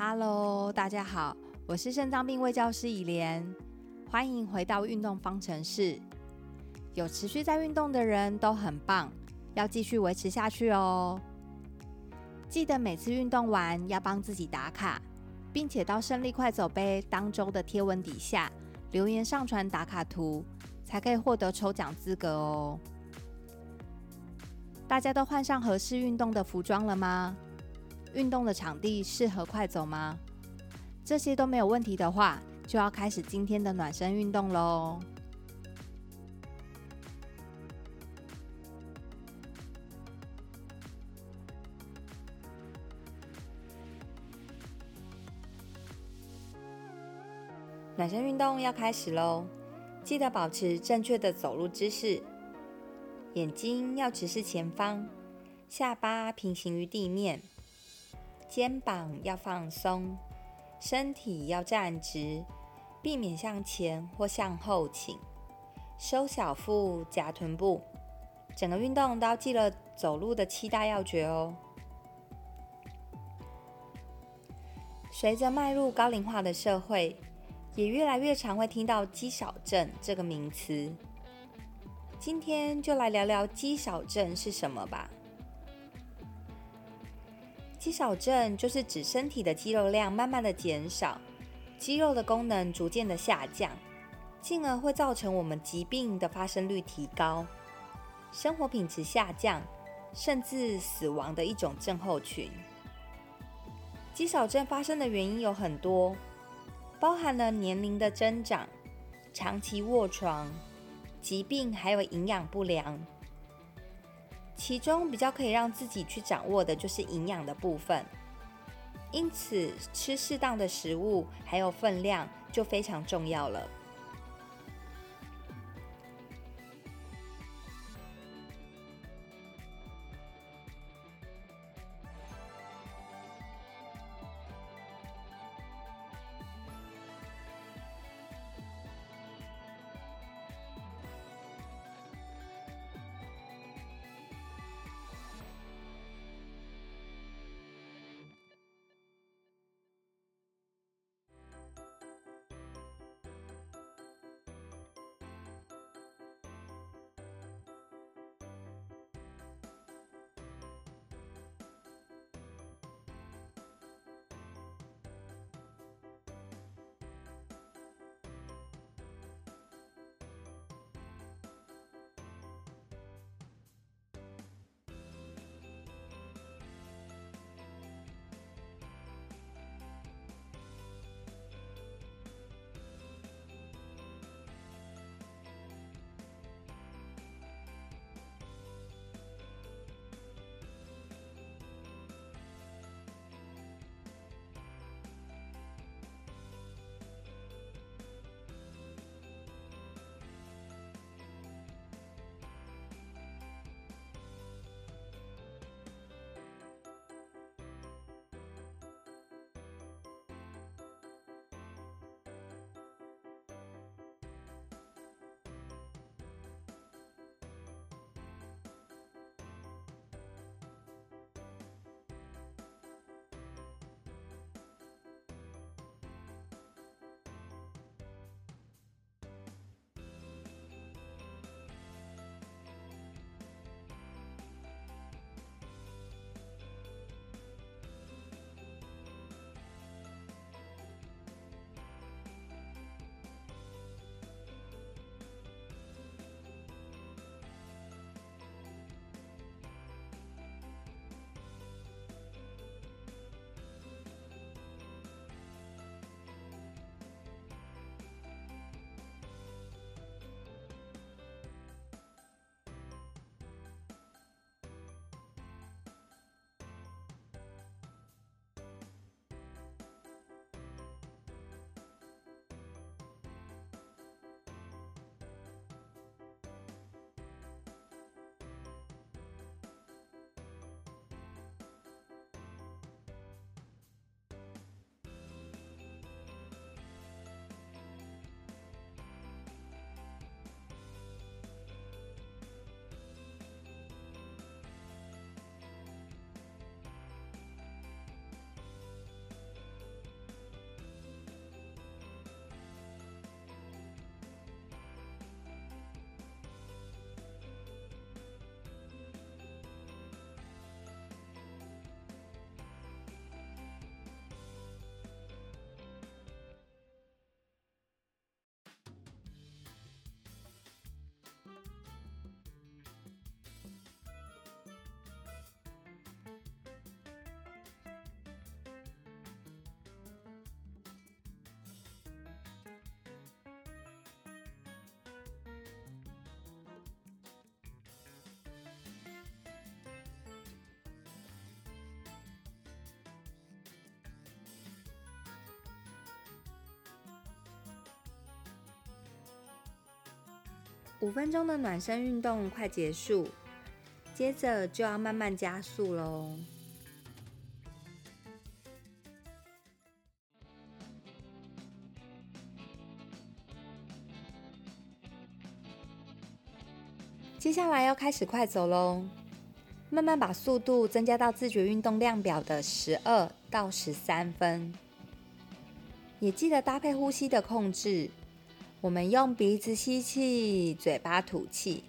Hello，大家好，我是肾脏病卫教师以莲，欢迎回到运动方程式。有持续在运动的人都很棒，要继续维持下去哦。记得每次运动完要帮自己打卡，并且到胜利快走杯当周的贴文底下留言上传打卡图，才可以获得抽奖资格哦。大家都换上合适运动的服装了吗？运动的场地适合快走吗？这些都没有问题的话，就要开始今天的暖身运动喽。暖身运动要开始喽，记得保持正确的走路姿势，眼睛要直视前方，下巴平行于地面。肩膀要放松，身体要站直，避免向前或向后倾。收小腹，夹臀部。整个运动都要记了走路的七大要诀哦。随着迈入高龄化的社会，也越来越常会听到肌少症这个名词。今天就来聊聊肌少症是什么吧。肌少症就是指身体的肌肉量慢慢的减少，肌肉的功能逐渐的下降，进而会造成我们疾病的发生率提高，生活品质下降，甚至死亡的一种症候群。肌少症发生的原因有很多，包含了年龄的增长、长期卧床、疾病，还有营养不良。其中比较可以让自己去掌握的就是营养的部分，因此吃适当的食物还有分量就非常重要了。五分钟的暖身运动快结束，接着就要慢慢加速喽。接下来要开始快走喽，慢慢把速度增加到自觉运动量表的十二到十三分，也记得搭配呼吸的控制。我们用鼻子吸气，嘴巴吐气，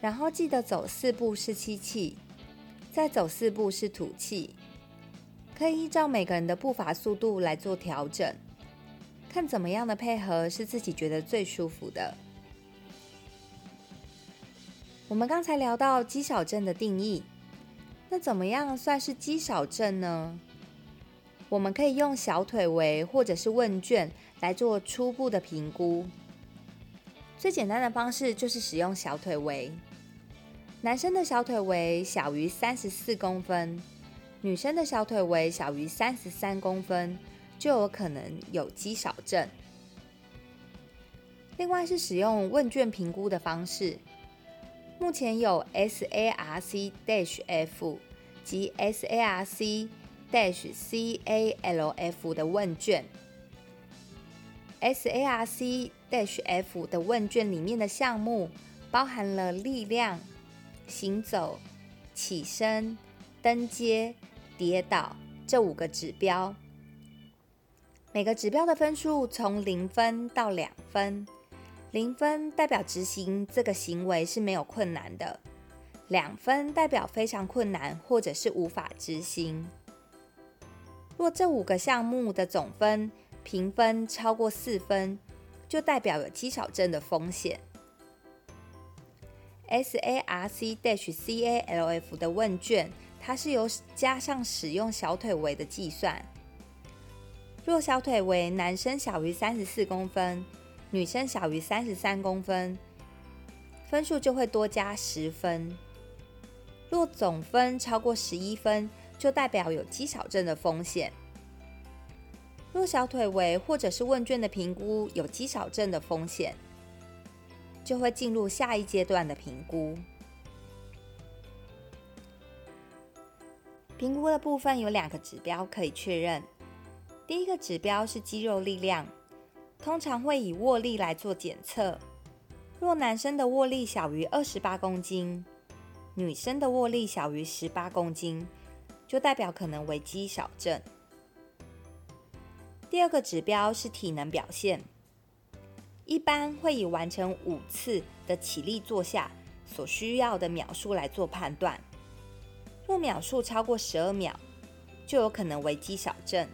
然后记得走四步是吸气，再走四步是吐气。可以依照每个人的步伐速度来做调整，看怎么样的配合是自己觉得最舒服的。我们刚才聊到肌少症的定义，那怎么样算是肌少症呢？我们可以用小腿围或者是问卷。来做初步的评估，最简单的方式就是使用小腿围。男生的小腿围小于三十四公分，女生的小腿围小于三十三公分，就有可能有肌少症。另外是使用问卷评估的方式，目前有 SARC-F 及 SARC SARC-CALF 的问卷。，S A R C Dash F 的问卷里面的项目包含了力量、行走、起身、登阶、跌倒这五个指标。每个指标的分数从零分到两分，零分代表执行这个行为是没有困难的，两分代表非常困难或者是无法执行。若这五个项目的总分，评分超过四分，就代表有肌少症的风险。SAR C D H C A L F 的问卷，它是由加上使用小腿围的计算。若小腿围男生小于三十四公分，女生小于三十三公分，分数就会多加十分。若总分超过十一分，就代表有肌少症的风险。若小腿围或者是问卷的评估有肌少症的风险，就会进入下一阶段的评估。评估的部分有两个指标可以确认。第一个指标是肌肉力量，通常会以握力来做检测。若男生的握力小于二十八公斤，女生的握力小于十八公斤，就代表可能为肌少症。第二个指标是体能表现，一般会以完成五次的起立坐下所需要的秒数来做判断。若秒数超过十二秒，就有可能为肌少症。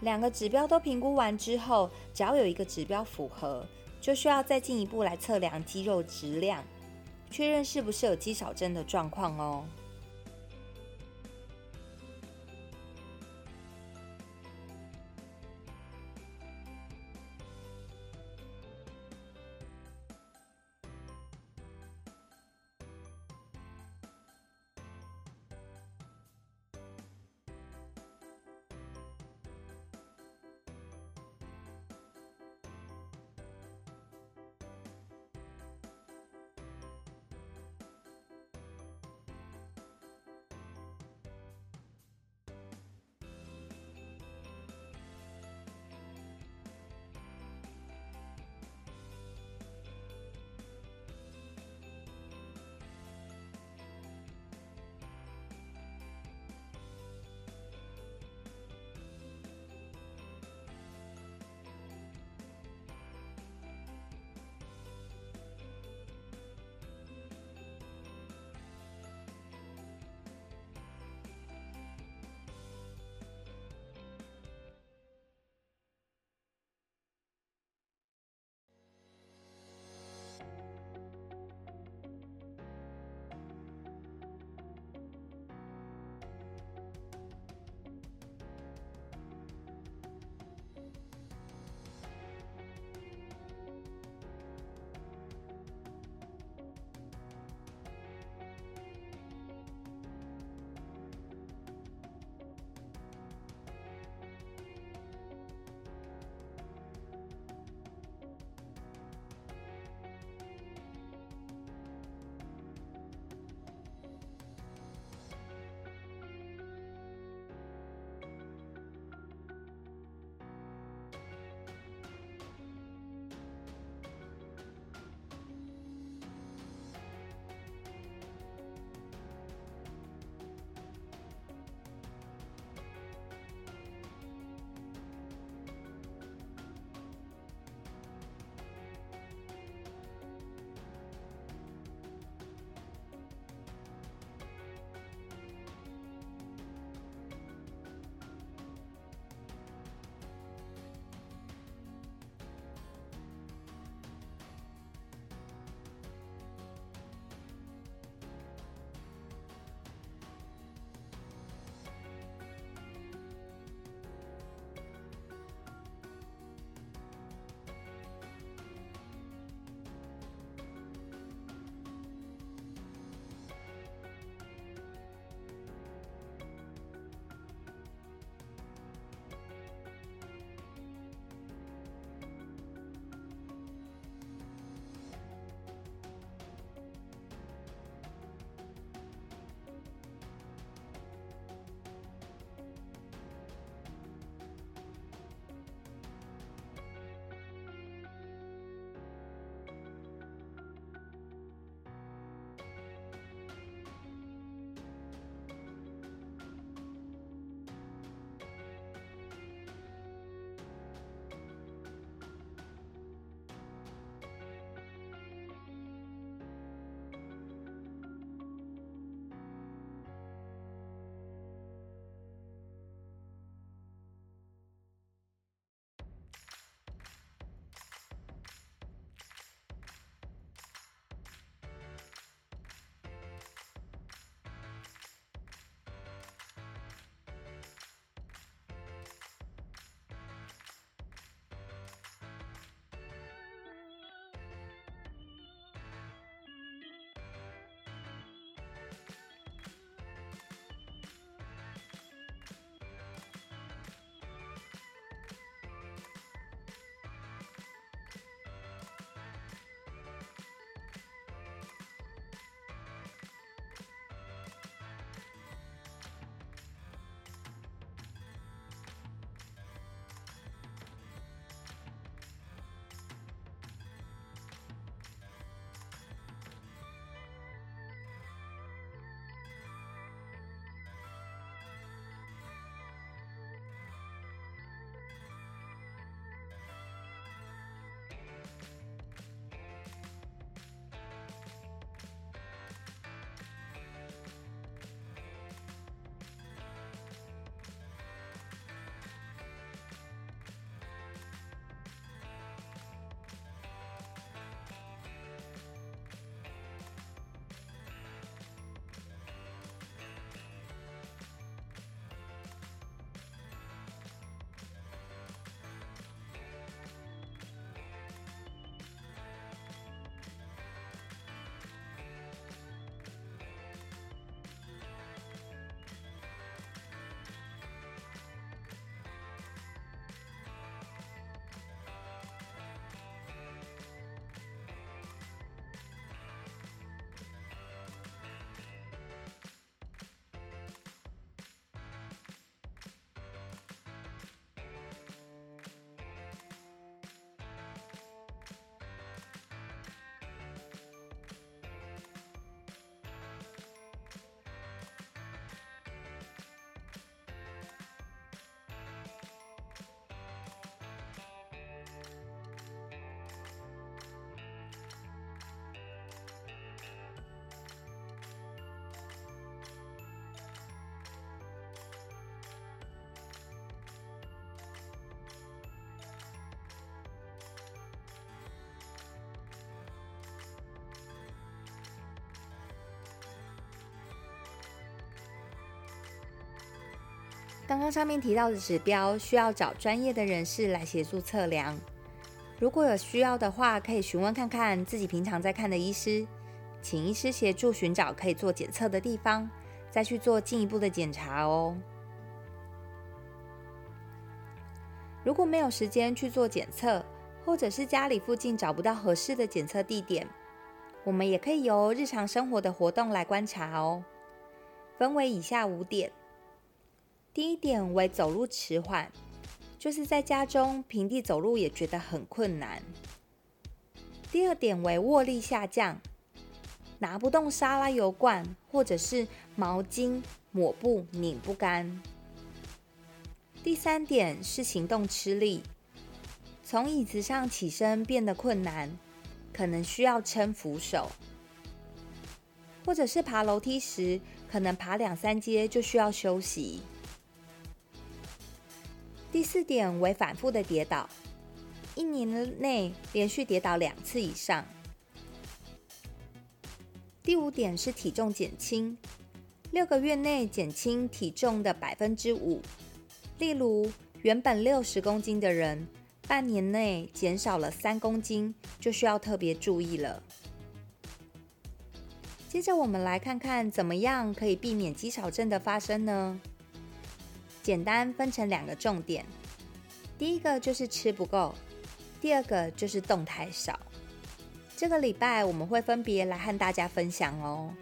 两个指标都评估完之后，只要有一个指标符合，就需要再进一步来测量肌肉质量，确认是不是有肌少症的状况哦。刚刚上面提到的指标需要找专业的人士来协助测量。如果有需要的话，可以询问看看自己平常在看的医师，请医师协助寻找可以做检测的地方，再去做进一步的检查哦。如果没有时间去做检测，或者是家里附近找不到合适的检测地点，我们也可以由日常生活的活动来观察哦。分为以下五点：第一点为走路迟缓，就是在家中平地走路也觉得很困难；第二点为握力下降，拿不动沙拉油罐或者是毛巾、抹布拧不干；第三点是行动吃力。从椅子上起身变得困难，可能需要撑扶手，或者是爬楼梯时，可能爬两三阶就需要休息。第四点为反复的跌倒，一年内连续跌倒两次以上。第五点是体重减轻，六个月内减轻体重的百分之五，例如原本六十公斤的人。半年内减少了三公斤，就需要特别注意了。接着我们来看看怎么样可以避免肌少症的发生呢？简单分成两个重点，第一个就是吃不够，第二个就是动太少。这个礼拜我们会分别来和大家分享哦。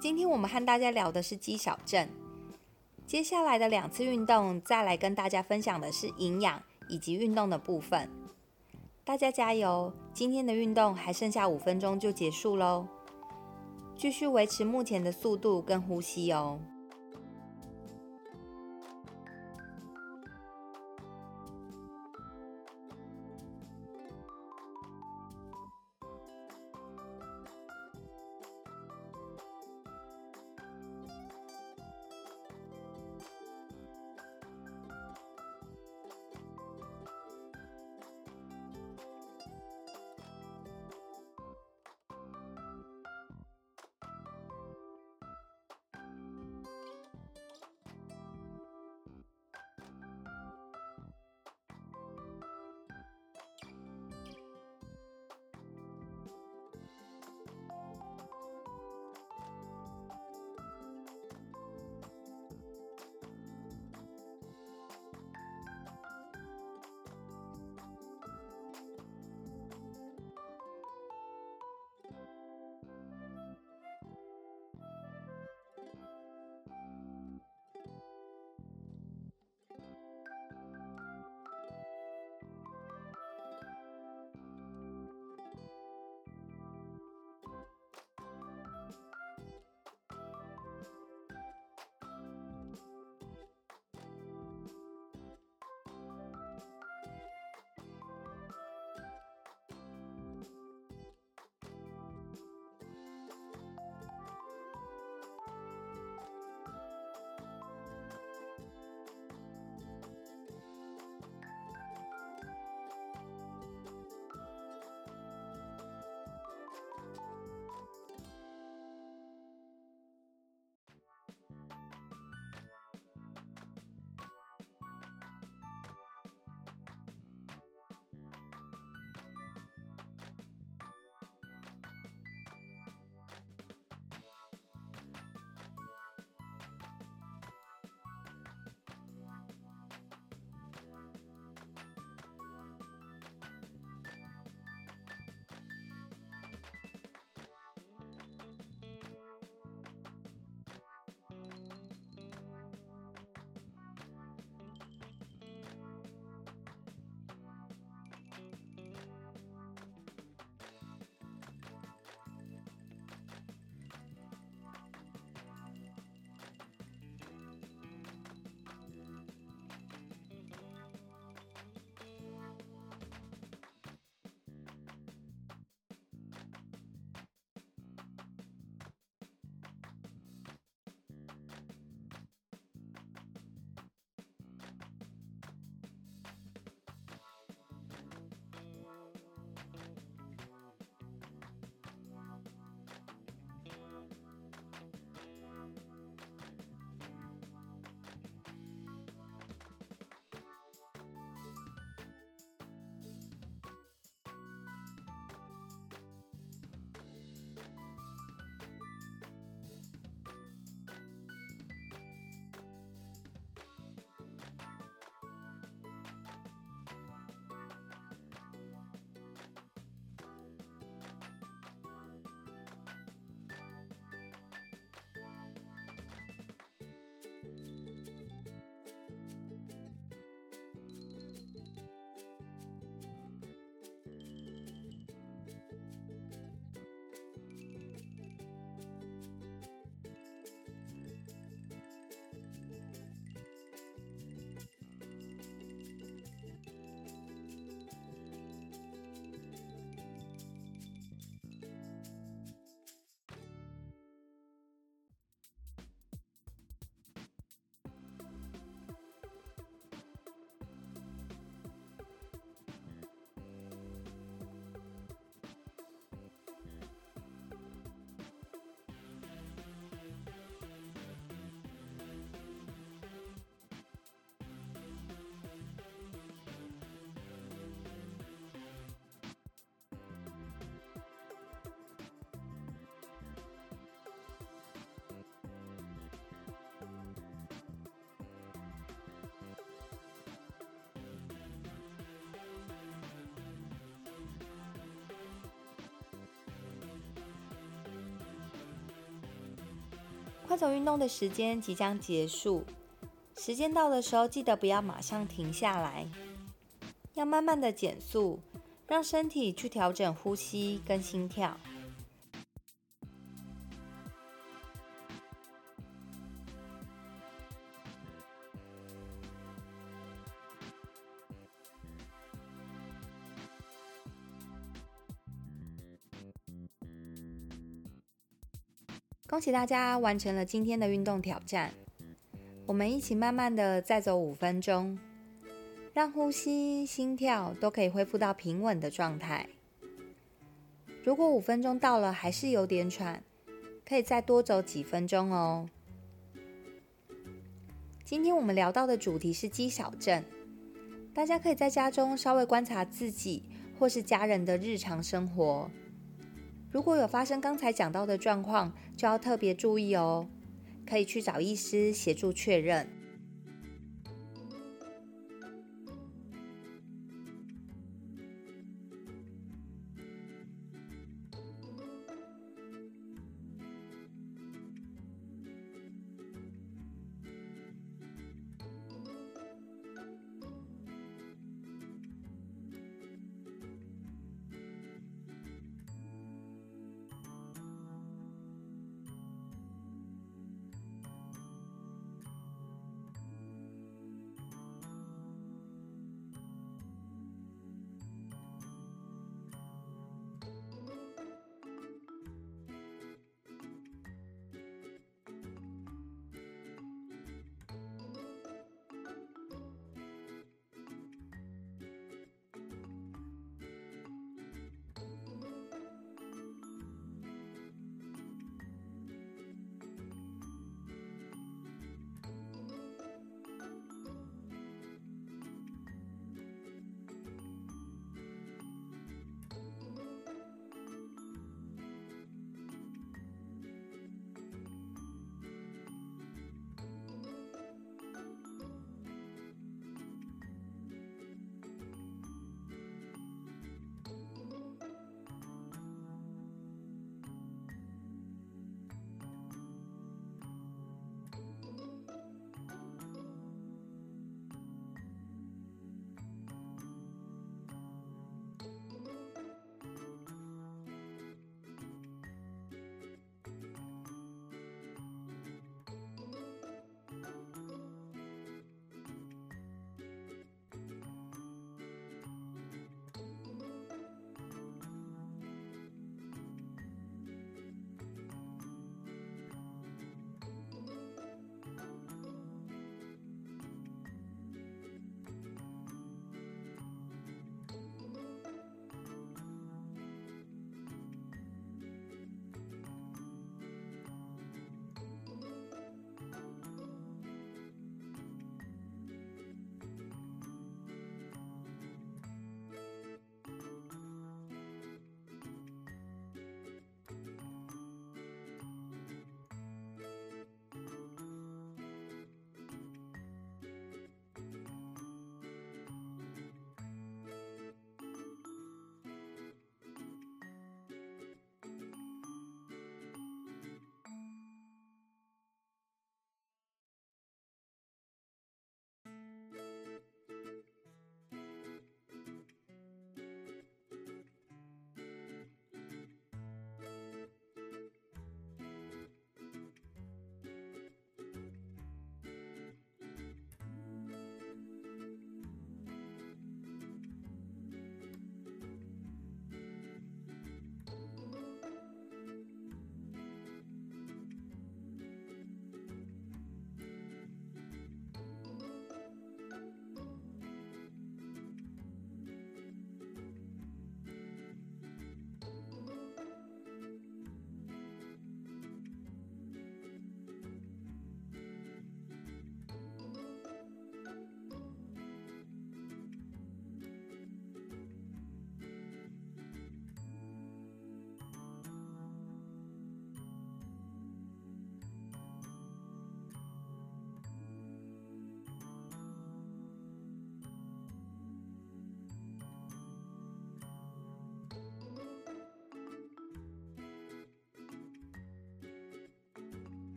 今天我们和大家聊的是肌小症。接下来的两次运动，再来跟大家分享的是营养以及运动的部分。大家加油！今天的运动还剩下五分钟就结束喽，继续维持目前的速度跟呼吸哦。快走运动的时间即将结束，时间到的时候，记得不要马上停下来，要慢慢的减速，让身体去调整呼吸跟心跳。恭喜大家完成了今天的运动挑战！我们一起慢慢的再走五分钟，让呼吸、心跳都可以恢复到平稳的状态。如果五分钟到了还是有点喘，可以再多走几分钟哦。今天我们聊到的主题是肌少症，大家可以在家中稍微观察自己或是家人的日常生活。如果有发生刚才讲到的状况，就要特别注意哦，可以去找医师协助确认。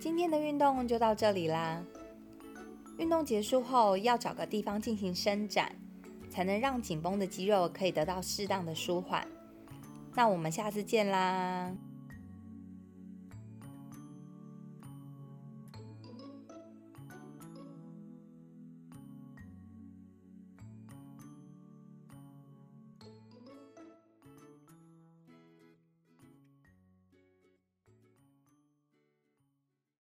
今天的运动就到这里啦。运动结束后要找个地方进行伸展，才能让紧绷的肌肉可以得到适当的舒缓。那我们下次见啦！